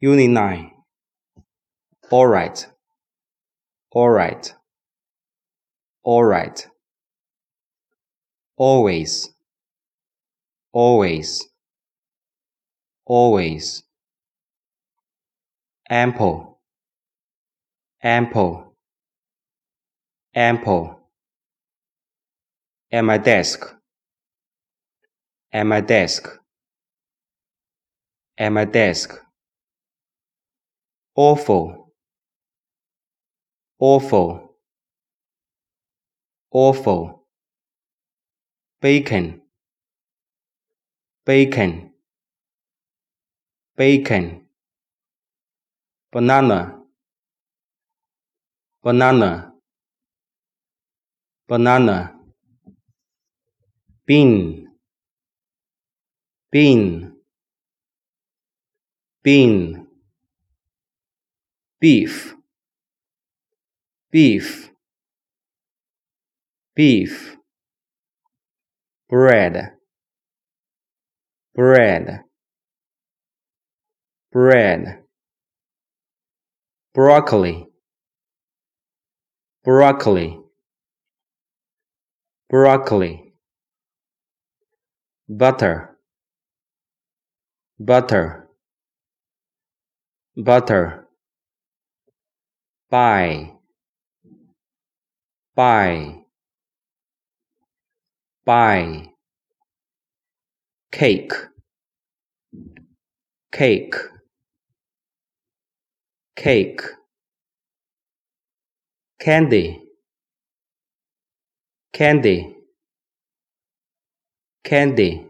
Unit 9. Alright. Alright. Alright. Always. Always. Always. Ample. Ample. Ample. At my desk. At my desk. At my desk. Awful. Awful. Awful. Bacon. Bacon. Bacon. Banana. Banana. Banana. Bean. Bean. Bean. Beef. Beef. Beef. Bread. Bread. Bread. Broccoli. Broccoli. Broccoli. Butter. Butter. Butter. Buy. Buy. Buy. Cake. Cake. Cake. Candy. Candy. Candy.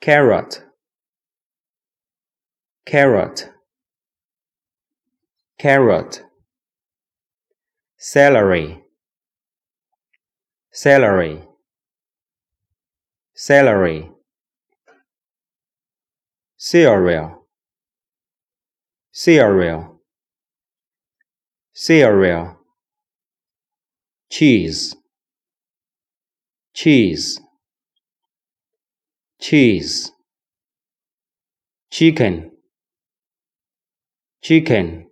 Carrot. Carrot. Carrot. Celery. Celery. Celery. Cereal. Cereal. Cereal. Cheese. Cheese. Cheese. Chicken. Chicken.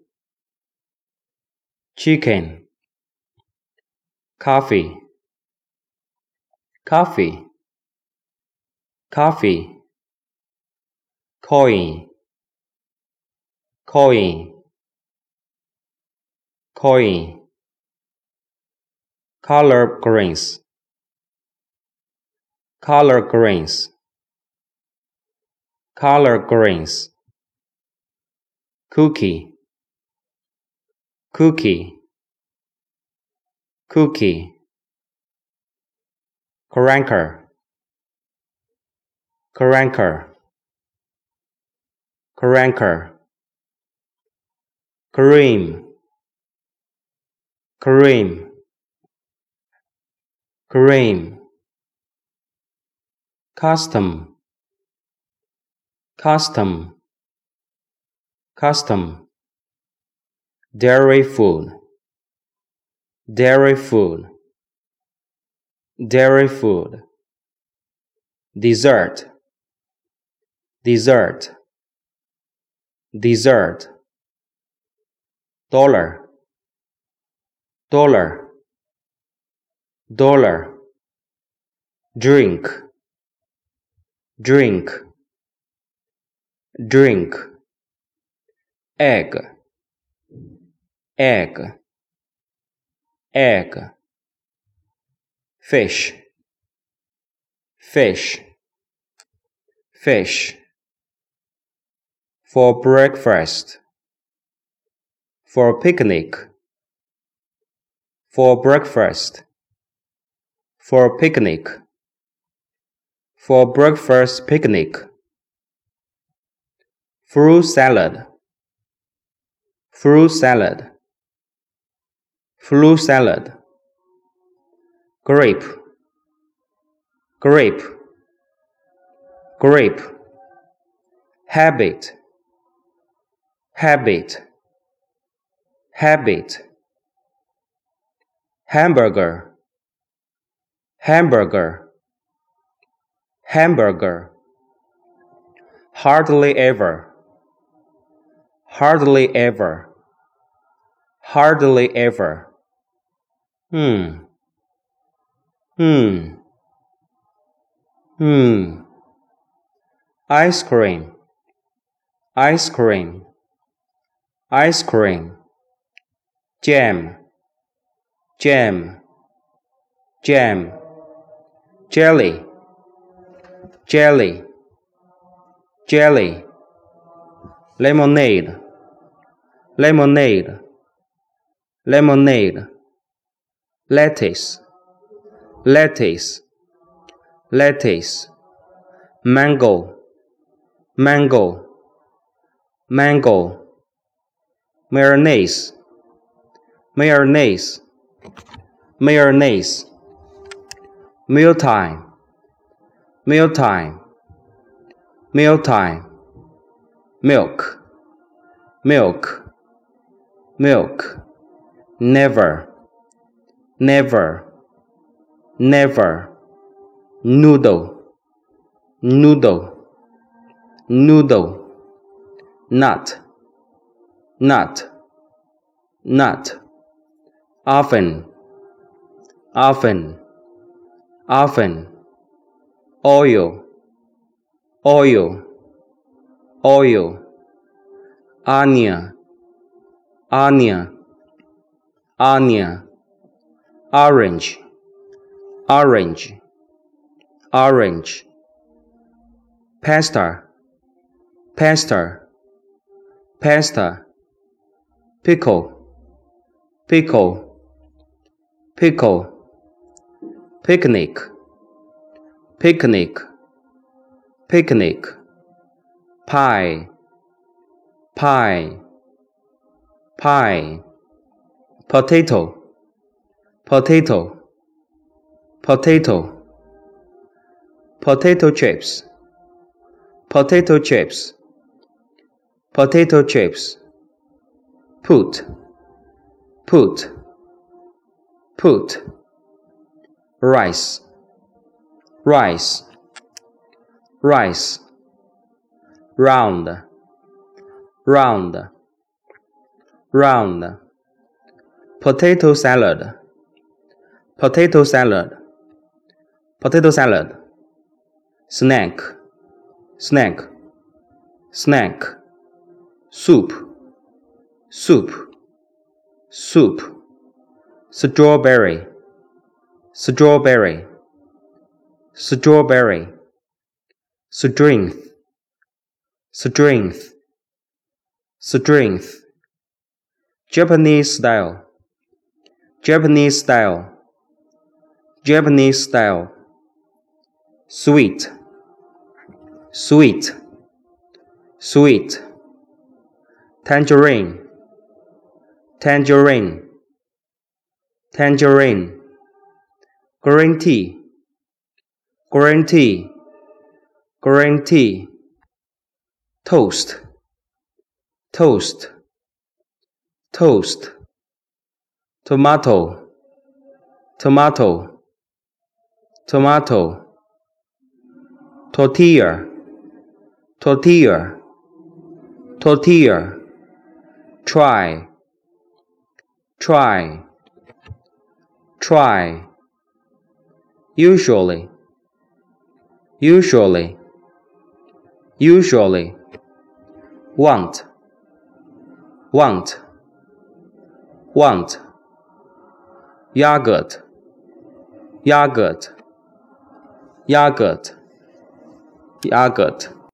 Chicken. Coffee. Coffee. Coffee. Coin. Coin. Coin. Collard greens. Collard greens. Collard greens. Cookie. Cookie. Cookie. Cranker. Cranker. Cranker. Cream. Cream. Cream. Custom. Custom. Custom. Dairy food. Dairy food. Dairy food. Dessert. Dessert. Dessert. Dollar. Dollar. Dollar. Drink. Drink. Drink. Egg. Egg. Egg. Fish. Fish. Fish. For breakfast. For picnic. For breakfast. For picnic. For breakfast picnic. Fruit salad. Fruit salad. Fruit salad. Grape. Grape. Grape. Habit. Habit. Habit. Hamburger. Hamburger. Hamburger. Hardly ever. hardly ever, hardly ever. Hmm, hmm, hmm. Ice cream, ice cream, ice cream. Jam, jam, jam. Jelly, jelly, jelly. Lemonade, lemonade, lemonade. Lettuce, lettuce, lettuce. Mango, mango, mango. Mayonnaise, mayonnaise, mayonnaise. Mealtime, mealtime, mealtime. Milk, milk, milk. Never, never, never. Noodle, noodle, noodle. Nut, nut, nut. Often, often, often. Oil, oil, oil. Anya, anya, anya. Orange, orange, orange. Pasta, pasta, pasta. Pickle, pickle, pickle. Picnic, picnic, picnic. Pie, pie, pie. Potato, potato, potato. Potato chips, potato chips, potato chips. Put, put, put. Rice, rice, rice. Round, round, round. Potato salad, potato salad, potato salad. Snack, snack, snack. Soup, soup, soup. Strawberry, strawberry, strawberry. Strength, strength, strength. Japanese style, Japanese style, Japanese style. Sweet, sweet, sweet. Tangerine, tangerine, tangerine. Green tea, green tea, green tea. Toast, toast, toast. Tomato, tomato, tomato. Tortilla, tortilla, tortilla. Try, try, try. Usually, usually, usually. Want, want, want. Yogurt, yogurt, yogurt, yogurt.